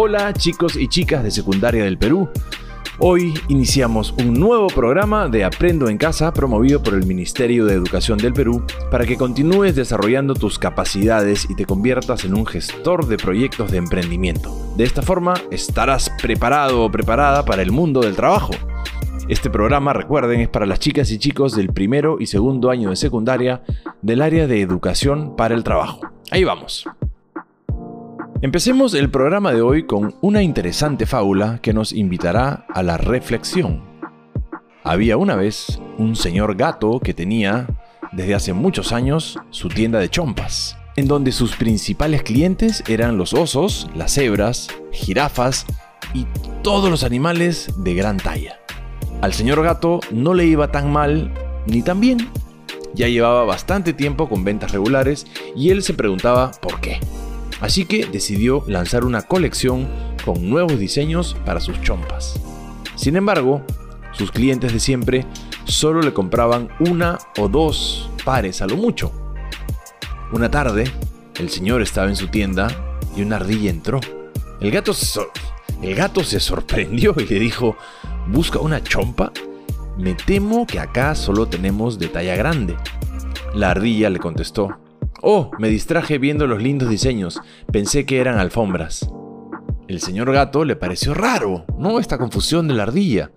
Hola chicos y chicas de secundaria del Perú. Hoy iniciamos un nuevo programa de Aprendo en Casa promovido por el Ministerio de Educación del Perú para que continúes desarrollando tus capacidades y te conviertas en un gestor de proyectos de emprendimiento. De esta forma estarás preparado o preparada para el mundo del trabajo. Este programa, recuerden, es para las chicas y chicos del primero y segundo año de secundaria del área de educación para el trabajo. Ahí vamos. Empecemos el programa de hoy con una interesante fábula que nos invitará a la reflexión. Había una vez un señor gato que tenía, desde hace muchos años, su tienda de chompas, en donde sus principales clientes eran los osos, las cebras, jirafas y todos los animales de gran talla. Al señor gato no le iba tan mal ni tan bien. Ya llevaba bastante tiempo con ventas regulares y él se preguntaba por qué. Así que decidió lanzar una colección con nuevos diseños para sus chompas. Sin embargo, sus clientes de siempre solo le compraban una o dos pares a lo mucho. Una tarde, el señor estaba en su tienda y una ardilla entró. El gato, se sorprendió y le dijo, ¿busca una chompa? Me temo que acá solo tenemos de talla grande. La ardilla le contestó, Oh, me distraje viendo los lindos diseños. Pensé que eran alfombras. El señor gato le pareció raro, ¿no? Esta confusión de la ardilla.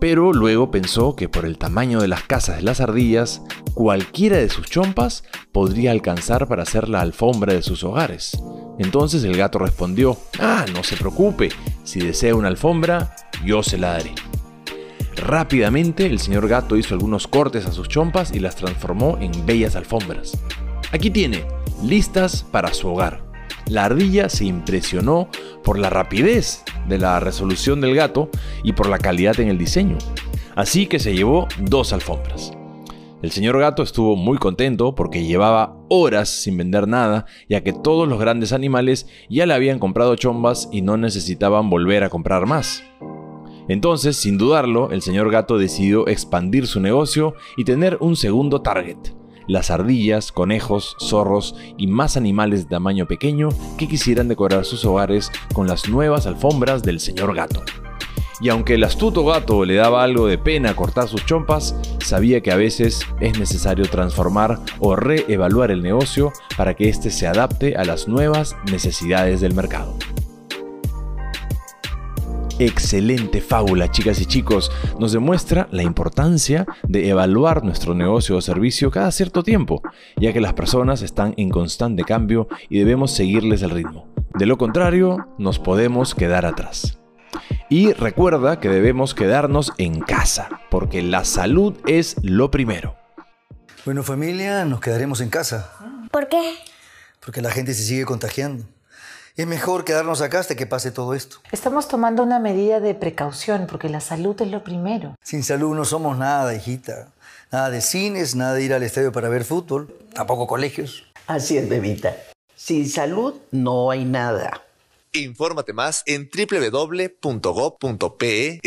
Pero luego pensó que por el tamaño de las casas de las ardillas, cualquiera de sus chompas podría alcanzar para hacer la alfombra de sus hogares. Entonces el gato respondió, ah, no se preocupe, si desea una alfombra, yo se la daré. Rápidamente el señor gato hizo algunos cortes a sus chompas y las transformó en bellas alfombras. Aquí tiene, listas para su hogar. La ardilla se impresionó por la rapidez de la resolución del gato y por la calidad en el diseño. Así que se llevó dos alfombras. El señor gato estuvo muy contento porque llevaba horas sin vender nada, ya que todos los grandes animales ya le habían comprado chombas y no necesitaban volver a comprar más. Entonces, sin dudarlo, el señor gato decidió expandir su negocio y tener un segundo target, las ardillas, conejos, zorros y más animales de tamaño pequeño que quisieran decorar sus hogares con las nuevas alfombras del señor gato. Y aunque el astuto gato le daba algo de pena cortar sus chompas, sabía que a veces es necesario transformar o reevaluar el negocio para que éste se adapte a las nuevas necesidades del mercado excelente fábula, chicas y chicos. Nos demuestra la importancia de evaluar nuestro negocio o servicio cada cierto tiempo, ya que las personas están en constante cambio y debemos seguirles el ritmo. De lo contrario, nos podemos quedar atrás. Y recuerda que debemos quedarnos en casa, porque la salud es lo primero. Bueno familia, nos quedaremos en casa. ¿Por qué? Porque la gente se sigue contagiando. Es mejor quedarnos acá hasta que pase todo esto. Estamos tomando una medida de precaución porque la salud es lo primero. Sin salud no somos nada, hijita. Nada de cines, nada de ir al estadio para ver fútbol, tampoco colegios. Así es, bebita. Sin salud no hay nada. Infórmate más en www.gov.pe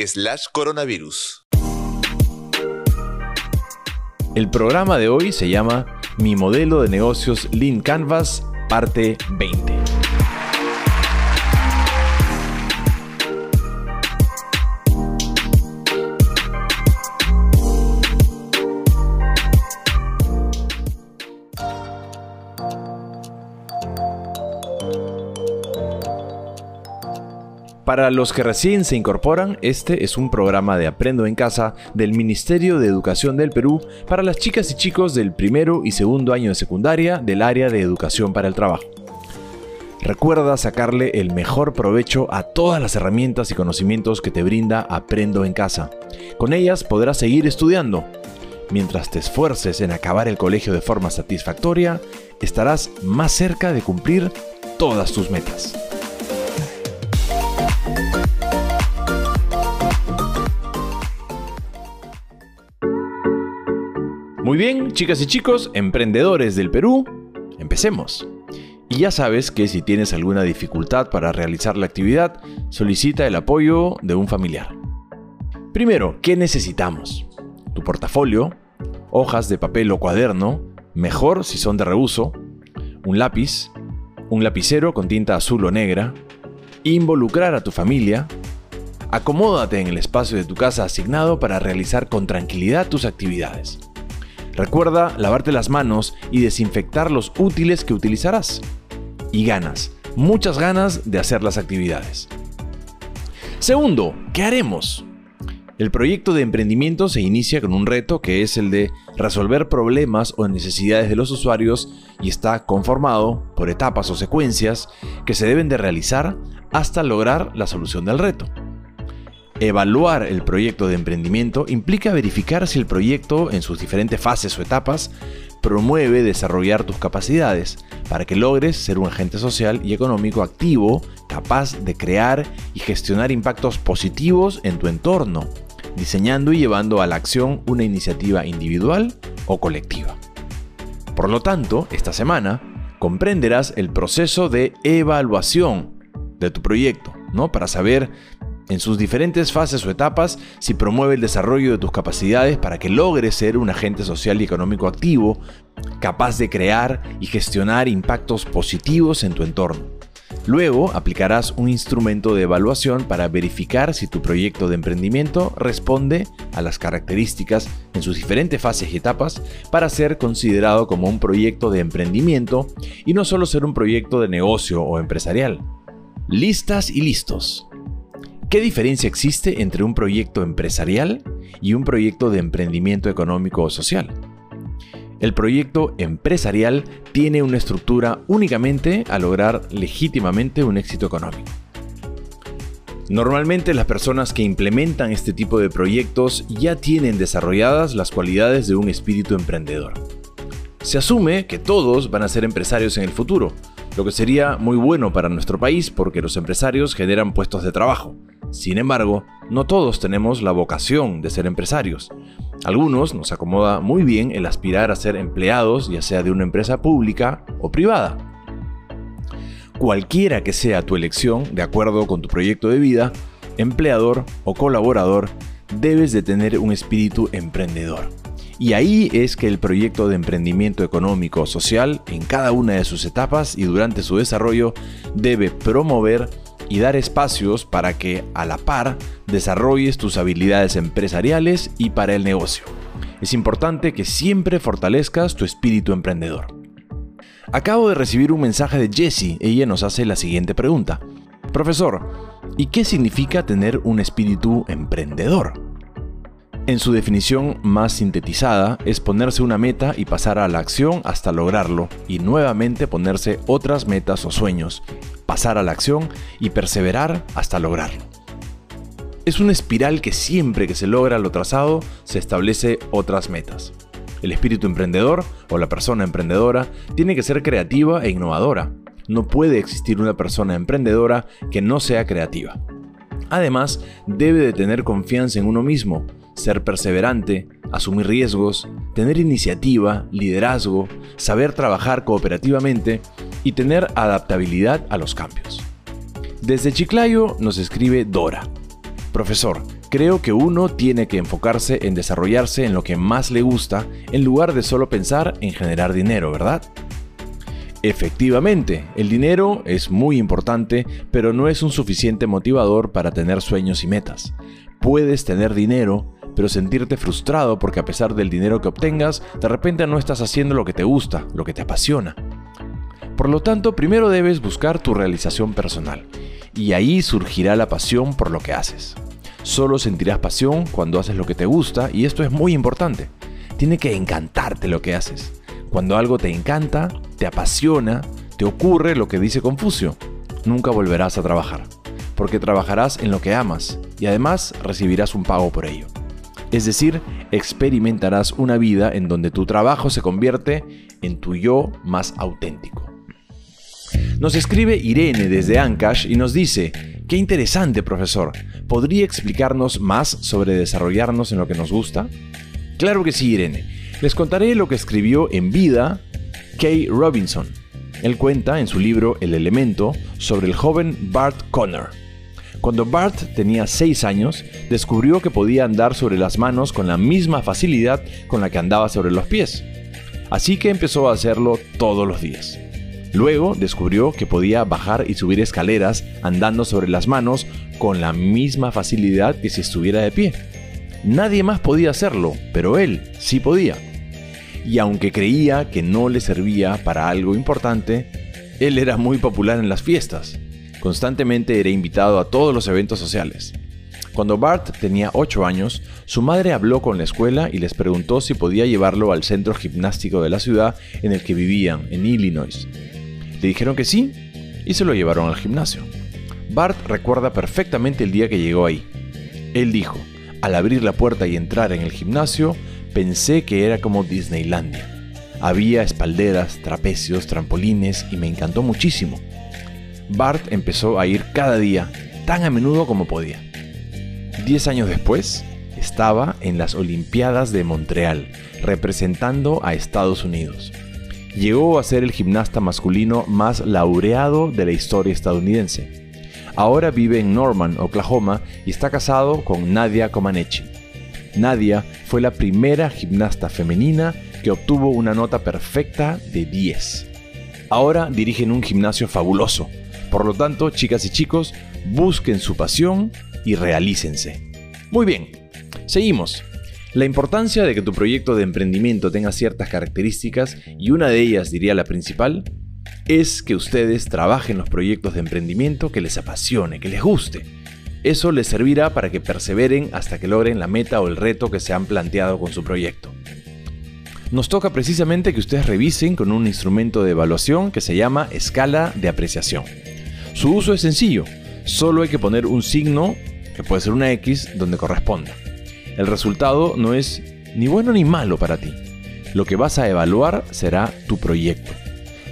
slash coronavirus. El programa de hoy se llama Mi modelo de negocios Lean Canvas, parte 20. Para los que recién se incorporan, este es un programa de Aprendo en Casa del Ministerio de Educación del Perú para las chicas y chicos del primero y segundo año de secundaria del área de educación para el trabajo. Recuerda sacarle el mejor provecho a todas las herramientas y conocimientos que te brinda Aprendo en Casa. Con ellas podrás seguir estudiando. Mientras te esfuerces en acabar el colegio de forma satisfactoria, estarás más cerca de cumplir todas tus metas. Muy bien, chicas y chicos, emprendedores del Perú, empecemos. Y ya sabes que si tienes alguna dificultad para realizar la actividad, solicita el apoyo de un familiar. Primero, ¿qué necesitamos? Tu portafolio, hojas de papel o cuaderno, mejor si son de reuso, un lápiz, un lapicero con tinta azul o negra, involucrar a tu familia, acomódate en el espacio de tu casa asignado para realizar con tranquilidad tus actividades. Recuerda lavarte las manos y desinfectar los útiles que utilizarás. Y ganas, muchas ganas de hacer las actividades. Segundo, ¿qué haremos? El proyecto de emprendimiento se inicia con un reto que es el de resolver problemas o necesidades de los usuarios y está conformado por etapas o secuencias que se deben de realizar hasta lograr la solución del reto. Evaluar el proyecto de emprendimiento implica verificar si el proyecto en sus diferentes fases o etapas promueve desarrollar tus capacidades para que logres ser un agente social y económico activo capaz de crear y gestionar impactos positivos en tu entorno, diseñando y llevando a la acción una iniciativa individual o colectiva. Por lo tanto, esta semana comprenderás el proceso de evaluación de tu proyecto, ¿no? Para saber en sus diferentes fases o etapas si promueve el desarrollo de tus capacidades para que logres ser un agente social y económico activo, capaz de crear y gestionar impactos positivos en tu entorno. Luego aplicarás un instrumento de evaluación para verificar si tu proyecto de emprendimiento responde a las características en sus diferentes fases y etapas para ser considerado como un proyecto de emprendimiento y no solo ser un proyecto de negocio o empresarial. Listas y listos. ¿Qué diferencia existe entre un proyecto empresarial y un proyecto de emprendimiento económico o social? El proyecto empresarial tiene una estructura únicamente a lograr legítimamente un éxito económico. Normalmente las personas que implementan este tipo de proyectos ya tienen desarrolladas las cualidades de un espíritu emprendedor. Se asume que todos van a ser empresarios en el futuro, lo que sería muy bueno para nuestro país porque los empresarios generan puestos de trabajo, sin embargo, no todos tenemos la vocación de ser empresarios. Algunos nos acomoda muy bien el aspirar a ser empleados, ya sea de una empresa pública o privada. Cualquiera que sea tu elección, de acuerdo con tu proyecto de vida, empleador o colaborador, debes de tener un espíritu emprendedor. Y ahí es que el proyecto de emprendimiento económico o social, en cada una de sus etapas y durante su desarrollo, debe promover y dar espacios para que a la par desarrolles tus habilidades empresariales y para el negocio. Es importante que siempre fortalezcas tu espíritu emprendedor. Acabo de recibir un mensaje de Jessie. Ella nos hace la siguiente pregunta. Profesor, ¿y qué significa tener un espíritu emprendedor? En su definición más sintetizada es ponerse una meta y pasar a la acción hasta lograrlo y nuevamente ponerse otras metas o sueños, pasar a la acción y perseverar hasta lograrlo. Es una espiral que siempre que se logra lo trazado se establece otras metas. El espíritu emprendedor o la persona emprendedora tiene que ser creativa e innovadora. No puede existir una persona emprendedora que no sea creativa. Además, debe de tener confianza en uno mismo, ser perseverante, asumir riesgos, tener iniciativa, liderazgo, saber trabajar cooperativamente y tener adaptabilidad a los cambios. Desde Chiclayo nos escribe Dora. Profesor, creo que uno tiene que enfocarse en desarrollarse en lo que más le gusta en lugar de solo pensar en generar dinero, ¿verdad? Efectivamente, el dinero es muy importante, pero no es un suficiente motivador para tener sueños y metas. Puedes tener dinero, pero sentirte frustrado porque a pesar del dinero que obtengas, de repente no estás haciendo lo que te gusta, lo que te apasiona. Por lo tanto, primero debes buscar tu realización personal, y ahí surgirá la pasión por lo que haces. Solo sentirás pasión cuando haces lo que te gusta, y esto es muy importante. Tiene que encantarte lo que haces. Cuando algo te encanta, te apasiona, te ocurre lo que dice Confucio. Nunca volverás a trabajar, porque trabajarás en lo que amas y además recibirás un pago por ello. Es decir, experimentarás una vida en donde tu trabajo se convierte en tu yo más auténtico. Nos escribe Irene desde Ancash y nos dice, qué interesante profesor, ¿podría explicarnos más sobre desarrollarnos en lo que nos gusta? Claro que sí, Irene. Les contaré lo que escribió en vida Kay Robinson. Él cuenta en su libro El elemento sobre el joven Bart Connor cuando Bart tenía 6 años, descubrió que podía andar sobre las manos con la misma facilidad con la que andaba sobre los pies. Así que empezó a hacerlo todos los días. Luego descubrió que podía bajar y subir escaleras andando sobre las manos con la misma facilidad que si estuviera de pie. Nadie más podía hacerlo, pero él sí podía. Y aunque creía que no le servía para algo importante, él era muy popular en las fiestas. Constantemente era invitado a todos los eventos sociales. Cuando Bart tenía 8 años, su madre habló con la escuela y les preguntó si podía llevarlo al centro gimnástico de la ciudad en el que vivían, en Illinois. Le dijeron que sí y se lo llevaron al gimnasio. Bart recuerda perfectamente el día que llegó ahí. Él dijo, al abrir la puerta y entrar en el gimnasio, pensé que era como Disneylandia. Había espalderas, trapecios, trampolines y me encantó muchísimo. Bart empezó a ir cada día, tan a menudo como podía. Diez años después, estaba en las Olimpiadas de Montreal, representando a Estados Unidos. Llegó a ser el gimnasta masculino más laureado de la historia estadounidense. Ahora vive en Norman, Oklahoma, y está casado con Nadia Comaneci. Nadia fue la primera gimnasta femenina que obtuvo una nota perfecta de 10. Ahora dirigen un gimnasio fabuloso. Por lo tanto, chicas y chicos, busquen su pasión y realícense. Muy bien, seguimos. La importancia de que tu proyecto de emprendimiento tenga ciertas características, y una de ellas diría la principal, es que ustedes trabajen los proyectos de emprendimiento que les apasione, que les guste. Eso les servirá para que perseveren hasta que logren la meta o el reto que se han planteado con su proyecto nos toca precisamente que ustedes revisen con un instrumento de evaluación que se llama escala de apreciación. Su uso es sencillo, solo hay que poner un signo, que puede ser una X, donde corresponda. El resultado no es ni bueno ni malo para ti. Lo que vas a evaluar será tu proyecto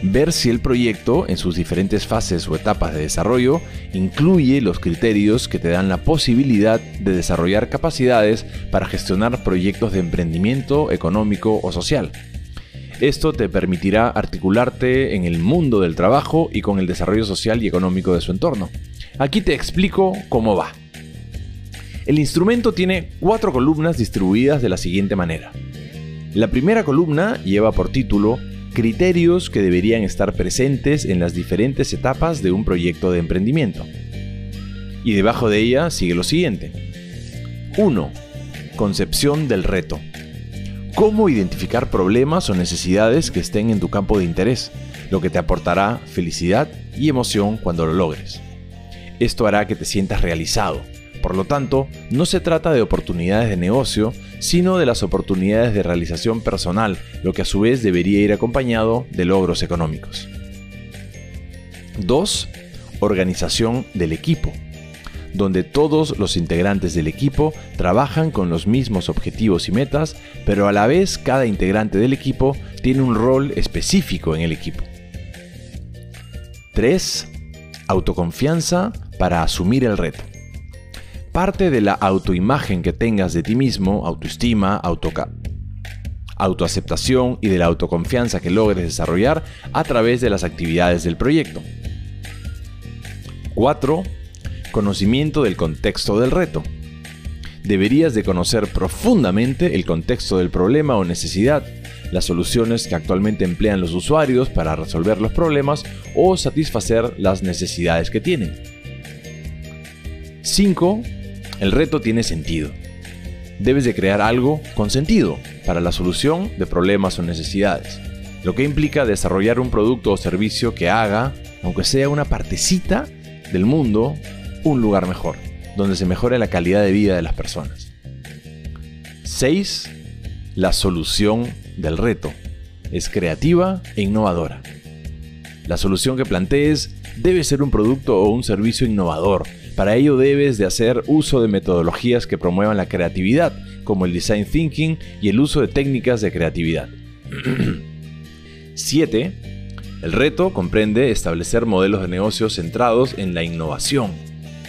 ver si el proyecto en sus diferentes fases o etapas de desarrollo incluye los criterios que te dan la posibilidad de desarrollar capacidades para gestionar proyectos de emprendimiento económico o social. Esto te permitirá articularte en el mundo del trabajo y con el desarrollo social y económico de su entorno. Aquí te explico cómo va. El instrumento tiene cuatro columnas distribuidas de la siguiente manera. La primera columna lleva por título criterios que deberían estar presentes en las diferentes etapas de un proyecto de emprendimiento. Y debajo de ella sigue lo siguiente. 1. Concepción del reto. Cómo identificar problemas o necesidades que estén en tu campo de interés, lo que te aportará felicidad y emoción cuando lo logres. Esto hará que te sientas realizado. Por lo tanto, no se trata de oportunidades de negocio, sino de las oportunidades de realización personal, lo que a su vez debería ir acompañado de logros económicos. 2. Organización del equipo, donde todos los integrantes del equipo trabajan con los mismos objetivos y metas, pero a la vez cada integrante del equipo tiene un rol específico en el equipo. 3. Autoconfianza para asumir el reto parte de la autoimagen que tengas de ti mismo, autoestima, autoaceptación y de la autoconfianza que logres desarrollar a través de las actividades del proyecto. 4. Conocimiento del contexto del reto. Deberías de conocer profundamente el contexto del problema o necesidad, las soluciones que actualmente emplean los usuarios para resolver los problemas o satisfacer las necesidades que tienen. 5 el reto tiene sentido. Debes de crear algo con sentido para la solución de problemas o necesidades, lo que implica desarrollar un producto o servicio que haga, aunque sea una partecita del mundo, un lugar mejor, donde se mejore la calidad de vida de las personas. 6. La solución del reto. Es creativa e innovadora. La solución que plantees debe ser un producto o un servicio innovador para ello debes de hacer uso de metodologías que promuevan la creatividad, como el design thinking y el uso de técnicas de creatividad. 7. El reto comprende establecer modelos de negocio centrados en la innovación.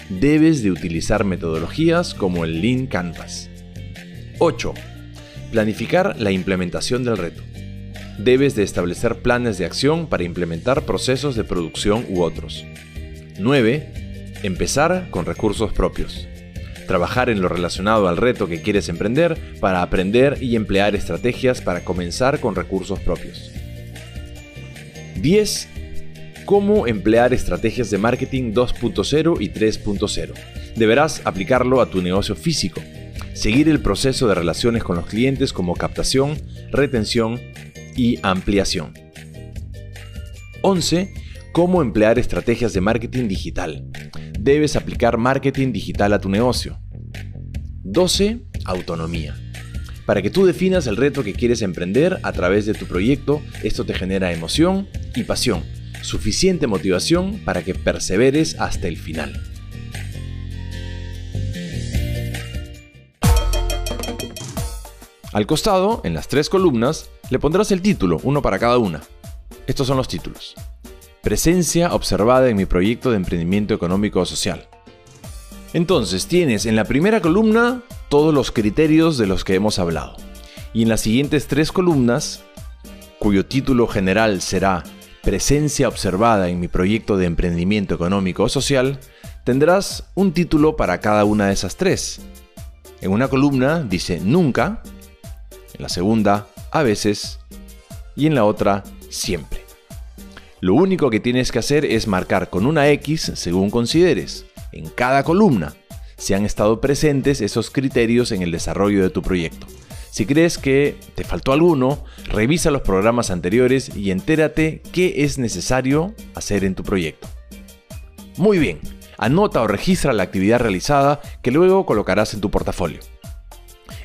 Debes de utilizar metodologías como el Lean Canvas. 8. Planificar la implementación del reto. Debes de establecer planes de acción para implementar procesos de producción u otros. 9 Empezar con recursos propios. Trabajar en lo relacionado al reto que quieres emprender para aprender y emplear estrategias para comenzar con recursos propios. 10. Cómo emplear estrategias de marketing 2.0 y 3.0. Deberás aplicarlo a tu negocio físico. Seguir el proceso de relaciones con los clientes como captación, retención y ampliación. 11. Cómo emplear estrategias de marketing digital. Debes aplicar marketing digital a tu negocio. 12. Autonomía. Para que tú definas el reto que quieres emprender a través de tu proyecto, esto te genera emoción y pasión, suficiente motivación para que perseveres hasta el final. Al costado, en las tres columnas, le pondrás el título, uno para cada una. Estos son los títulos. Presencia observada en mi proyecto de emprendimiento económico o social. Entonces tienes en la primera columna todos los criterios de los que hemos hablado. Y en las siguientes tres columnas, cuyo título general será Presencia observada en mi proyecto de emprendimiento económico o social, tendrás un título para cada una de esas tres. En una columna dice nunca, en la segunda a veces y en la otra siempre. Lo único que tienes que hacer es marcar con una X según consideres, en cada columna, si han estado presentes esos criterios en el desarrollo de tu proyecto. Si crees que te faltó alguno, revisa los programas anteriores y entérate qué es necesario hacer en tu proyecto. Muy bien, anota o registra la actividad realizada que luego colocarás en tu portafolio.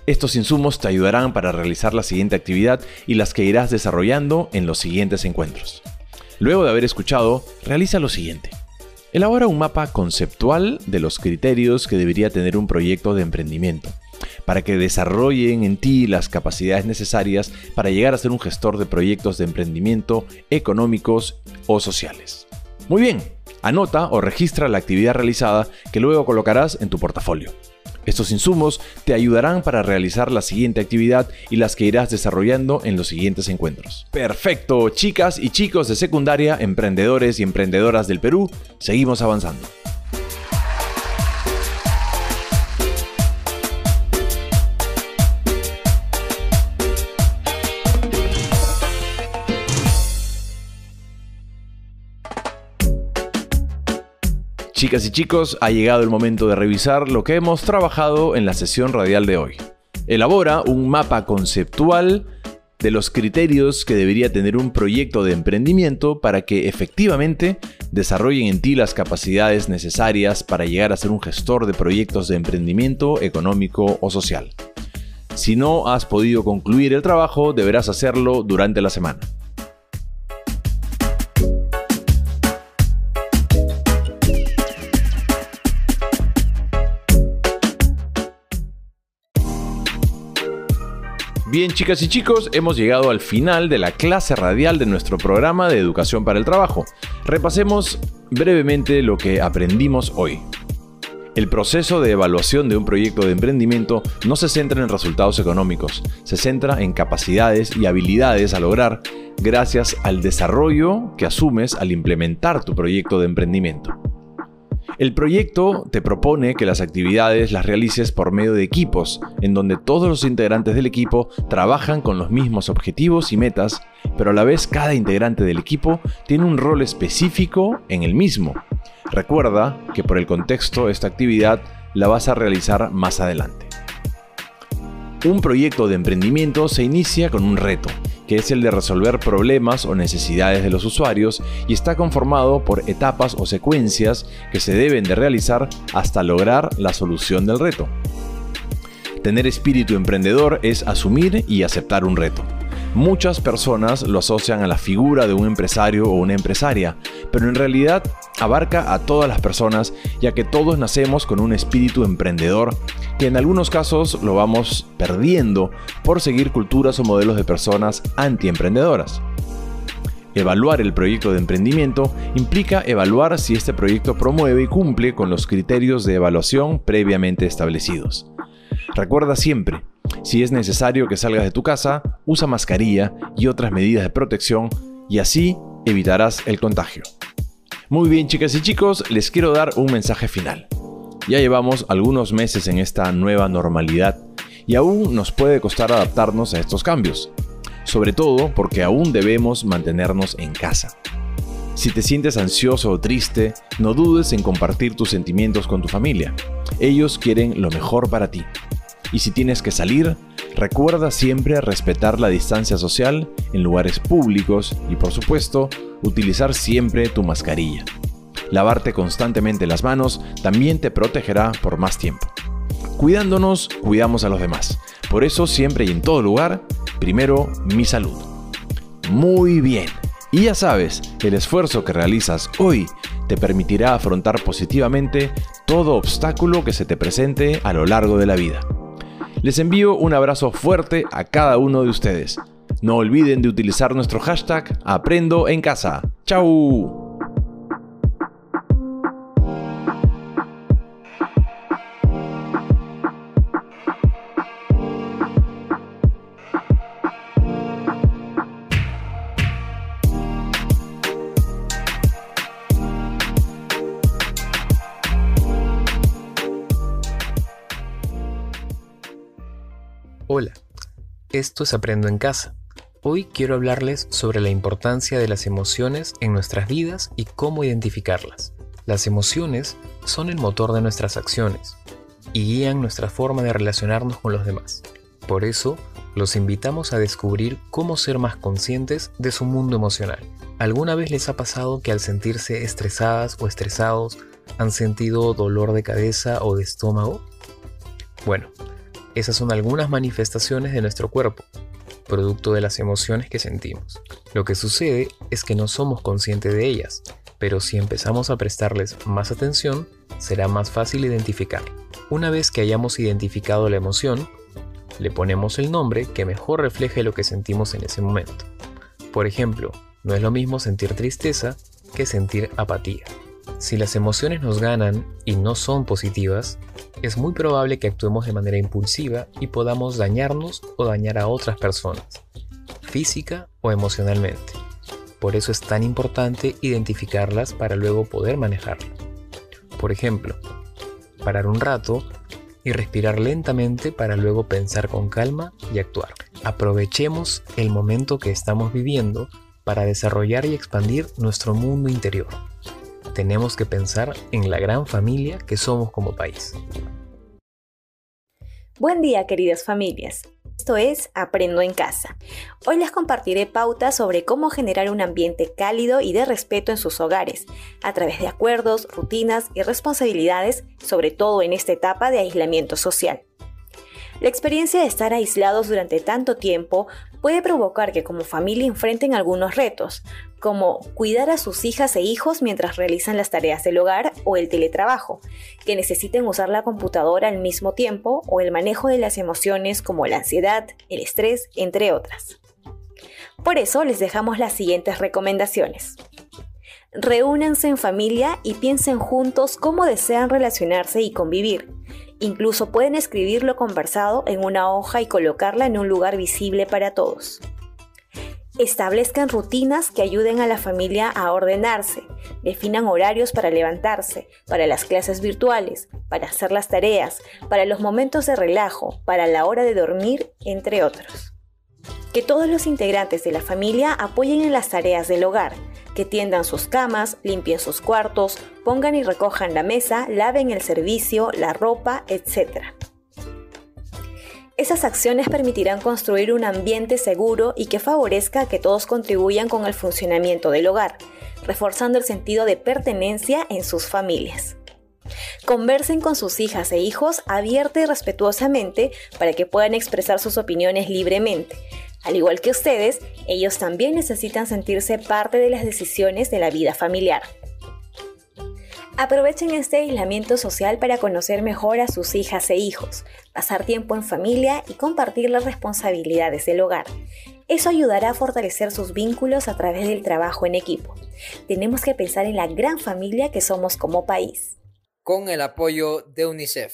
Estos insumos te ayudarán para realizar la siguiente actividad y las que irás desarrollando en los siguientes encuentros. Luego de haber escuchado, realiza lo siguiente. Elabora un mapa conceptual de los criterios que debería tener un proyecto de emprendimiento, para que desarrollen en ti las capacidades necesarias para llegar a ser un gestor de proyectos de emprendimiento económicos o sociales. Muy bien, anota o registra la actividad realizada que luego colocarás en tu portafolio. Estos insumos te ayudarán para realizar la siguiente actividad y las que irás desarrollando en los siguientes encuentros. Perfecto, chicas y chicos de secundaria, emprendedores y emprendedoras del Perú, seguimos avanzando. Chicas y chicos, ha llegado el momento de revisar lo que hemos trabajado en la sesión radial de hoy. Elabora un mapa conceptual de los criterios que debería tener un proyecto de emprendimiento para que efectivamente desarrollen en ti las capacidades necesarias para llegar a ser un gestor de proyectos de emprendimiento económico o social. Si no has podido concluir el trabajo, deberás hacerlo durante la semana. Bien, chicas y chicos, hemos llegado al final de la clase radial de nuestro programa de educación para el trabajo. Repasemos brevemente lo que aprendimos hoy. El proceso de evaluación de un proyecto de emprendimiento no se centra en resultados económicos, se centra en capacidades y habilidades a lograr gracias al desarrollo que asumes al implementar tu proyecto de emprendimiento. El proyecto te propone que las actividades las realices por medio de equipos, en donde todos los integrantes del equipo trabajan con los mismos objetivos y metas, pero a la vez cada integrante del equipo tiene un rol específico en el mismo. Recuerda que por el contexto esta actividad la vas a realizar más adelante. Un proyecto de emprendimiento se inicia con un reto, que es el de resolver problemas o necesidades de los usuarios y está conformado por etapas o secuencias que se deben de realizar hasta lograr la solución del reto. Tener espíritu emprendedor es asumir y aceptar un reto. Muchas personas lo asocian a la figura de un empresario o una empresaria, pero en realidad abarca a todas las personas ya que todos nacemos con un espíritu emprendedor que en algunos casos lo vamos perdiendo por seguir culturas o modelos de personas antiemprendedoras. Evaluar el proyecto de emprendimiento implica evaluar si este proyecto promueve y cumple con los criterios de evaluación previamente establecidos. Recuerda siempre, si es necesario que salgas de tu casa, usa mascarilla y otras medidas de protección y así evitarás el contagio. Muy bien chicas y chicos, les quiero dar un mensaje final. Ya llevamos algunos meses en esta nueva normalidad y aún nos puede costar adaptarnos a estos cambios, sobre todo porque aún debemos mantenernos en casa. Si te sientes ansioso o triste, no dudes en compartir tus sentimientos con tu familia. Ellos quieren lo mejor para ti. Y si tienes que salir, recuerda siempre respetar la distancia social en lugares públicos y por supuesto, utilizar siempre tu mascarilla. Lavarte constantemente las manos también te protegerá por más tiempo. Cuidándonos, cuidamos a los demás. Por eso siempre y en todo lugar, primero mi salud. Muy bien. Y ya sabes, el esfuerzo que realizas hoy te permitirá afrontar positivamente todo obstáculo que se te presente a lo largo de la vida. Les envío un abrazo fuerte a cada uno de ustedes. No olviden de utilizar nuestro hashtag Aprendo en casa. ¡Chao! Hola, esto es Aprendo en Casa. Hoy quiero hablarles sobre la importancia de las emociones en nuestras vidas y cómo identificarlas. Las emociones son el motor de nuestras acciones y guían nuestra forma de relacionarnos con los demás. Por eso, los invitamos a descubrir cómo ser más conscientes de su mundo emocional. ¿Alguna vez les ha pasado que al sentirse estresadas o estresados han sentido dolor de cabeza o de estómago? Bueno, esas son algunas manifestaciones de nuestro cuerpo, producto de las emociones que sentimos. Lo que sucede es que no somos conscientes de ellas, pero si empezamos a prestarles más atención, será más fácil identificar. Una vez que hayamos identificado la emoción, le ponemos el nombre que mejor refleje lo que sentimos en ese momento. Por ejemplo, no es lo mismo sentir tristeza que sentir apatía. Si las emociones nos ganan y no son positivas, es muy probable que actuemos de manera impulsiva y podamos dañarnos o dañar a otras personas, física o emocionalmente. Por eso es tan importante identificarlas para luego poder manejarlas. Por ejemplo, parar un rato y respirar lentamente para luego pensar con calma y actuar. Aprovechemos el momento que estamos viviendo para desarrollar y expandir nuestro mundo interior tenemos que pensar en la gran familia que somos como país. Buen día queridas familias. Esto es Aprendo en casa. Hoy les compartiré pautas sobre cómo generar un ambiente cálido y de respeto en sus hogares, a través de acuerdos, rutinas y responsabilidades, sobre todo en esta etapa de aislamiento social. La experiencia de estar aislados durante tanto tiempo puede provocar que como familia enfrenten algunos retos, como cuidar a sus hijas e hijos mientras realizan las tareas del hogar o el teletrabajo, que necesiten usar la computadora al mismo tiempo o el manejo de las emociones como la ansiedad, el estrés, entre otras. Por eso les dejamos las siguientes recomendaciones. Reúnanse en familia y piensen juntos cómo desean relacionarse y convivir. Incluso pueden escribir lo conversado en una hoja y colocarla en un lugar visible para todos. Establezcan rutinas que ayuden a la familia a ordenarse. Definan horarios para levantarse, para las clases virtuales, para hacer las tareas, para los momentos de relajo, para la hora de dormir, entre otros. Que todos los integrantes de la familia apoyen en las tareas del hogar, que tiendan sus camas, limpien sus cuartos, pongan y recojan la mesa, laven el servicio, la ropa, etc. Esas acciones permitirán construir un ambiente seguro y que favorezca que todos contribuyan con el funcionamiento del hogar, reforzando el sentido de pertenencia en sus familias. Conversen con sus hijas e hijos abierta y respetuosamente para que puedan expresar sus opiniones libremente, al igual que ustedes, ellos también necesitan sentirse parte de las decisiones de la vida familiar. Aprovechen este aislamiento social para conocer mejor a sus hijas e hijos, pasar tiempo en familia y compartir las responsabilidades del hogar. Eso ayudará a fortalecer sus vínculos a través del trabajo en equipo. Tenemos que pensar en la gran familia que somos como país. Con el apoyo de UNICEF.